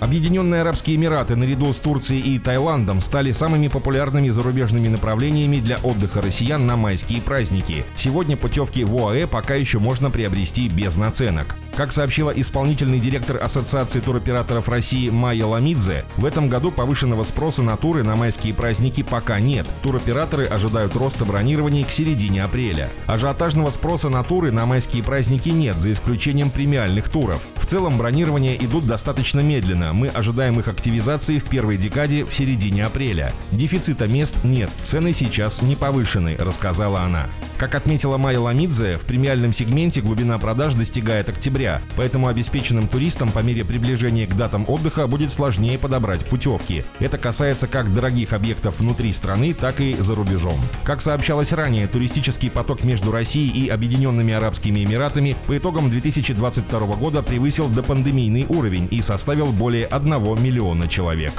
Объединенные Арабские Эмираты наряду с Турцией и Таиландом стали самыми популярными зарубежными направлениями для отдыха россиян на майские праздники. Сегодня путевки в ОАЭ пока еще можно приобрести без наценок. Как сообщила исполнительный директор Ассоциации туроператоров России Майя Ламидзе, в этом году повышенного спроса на туры на майские праздники пока нет. Туроператоры ожидают роста бронирований к середине апреля. Ажиотажного спроса на туры на майские праздники нет, за исключением премиальных туров. В целом бронирования идут достаточно медленно. Мы ожидаем их активизации в первой декаде в середине апреля. Дефицита мест нет, цены сейчас не повышены, рассказала она. Как отметила Майя Ламидзе, в премиальном сегменте глубина продаж достигает октября, поэтому обеспеченным туристам по мере приближения к датам отдыха будет сложнее подобрать путевки. Это касается как дорогих объектов внутри страны, так и за рубежом. Как сообщалось ранее, туристический поток между Россией и Объединенными Арабскими Эмиратами по итогам 2022 года превысил допандемийный уровень и составил более 1 миллиона человек.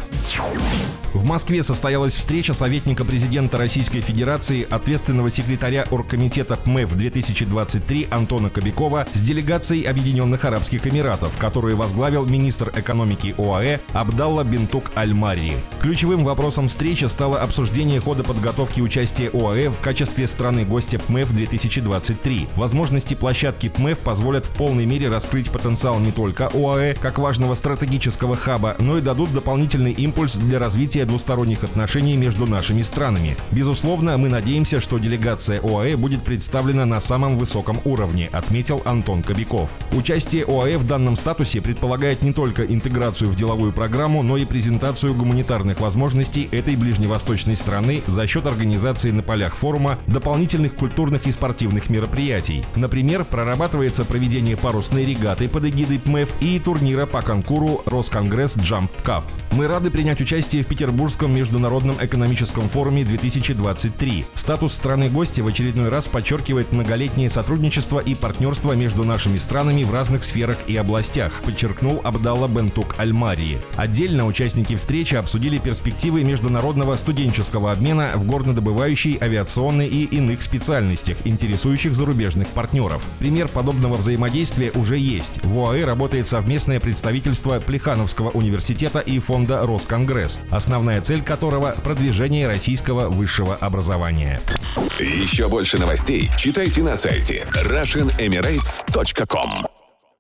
В Москве состоялась встреча советника президента Российской Федерации, ответственного секретаря Оргкомитета ПМЭФ 2023 Антона Кобякова с делегацией Объединенных Арабских Эмиратов, которую возглавил министр экономики ОАЭ Абдалла Бентук Аль-Мари. Ключевым вопросом встречи стало обсуждение хода подготовки участия ОАЭ в качестве страны-гостя ПМЭФ 2023. Возможности площадки ПМЭФ позволят в полной мере раскрыть потенциал не только ОАЭ как важного стратегического хаба, но и дадут дополнительный импульс для развития двусторонних отношений между нашими странами. Безусловно, мы надеемся, что делегация ОАЭ будет представлена на самом высоком уровне, отметил Антон Кобяков. Участие ОАЭ в данном статусе предполагает не только интеграцию в деловую программу, но и презентацию гуманитарных возможностей этой ближневосточной страны за счет организации на полях форума дополнительных культурных и спортивных мероприятий. Например, прорабатывается проведение парусной регаты под эгидой ПМЭФ и турнира по конкуру Росконгресс Jump Cup. Мы рады принять участие в Петербургском международном экономическом форуме 2023. Статус страны-гостя в очередной раз подчеркивает многолетнее сотрудничество и партнерство между нашими странами в разных сферах и областях, подчеркнул Абдалла Бентук Альмарии. Отдельно участники встречи обсудили перспективы международного студенческого обмена в горнодобывающей, авиационной и иных специальностях, интересующих зарубежных партнеров. Пример подобного взаимодействия уже есть. В ОАЭ работает совместное представительство Плехановского университета и фонда Росконгресс. Основная цель которого – продвижение российского высшего образования. Еще больше новостей читайте на сайте RussianEmirates.com